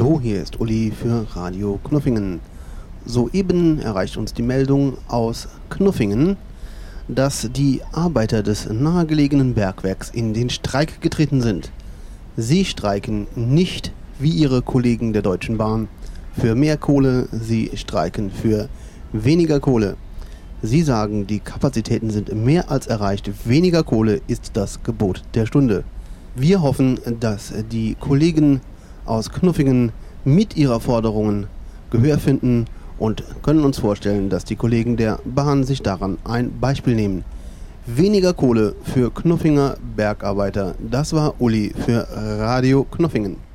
Hallo, hier ist Uli für Radio Knuffingen. Soeben erreicht uns die Meldung aus Knuffingen, dass die Arbeiter des nahegelegenen Bergwerks in den Streik getreten sind. Sie streiken nicht wie ihre Kollegen der Deutschen Bahn für mehr Kohle, sie streiken für weniger Kohle. Sie sagen, die Kapazitäten sind mehr als erreicht, weniger Kohle ist das Gebot der Stunde. Wir hoffen, dass die Kollegen aus Knuffingen mit ihrer Forderungen Gehör finden und können uns vorstellen, dass die Kollegen der Bahn sich daran ein Beispiel nehmen. Weniger Kohle für Knuffinger Bergarbeiter. Das war Uli für Radio Knuffingen.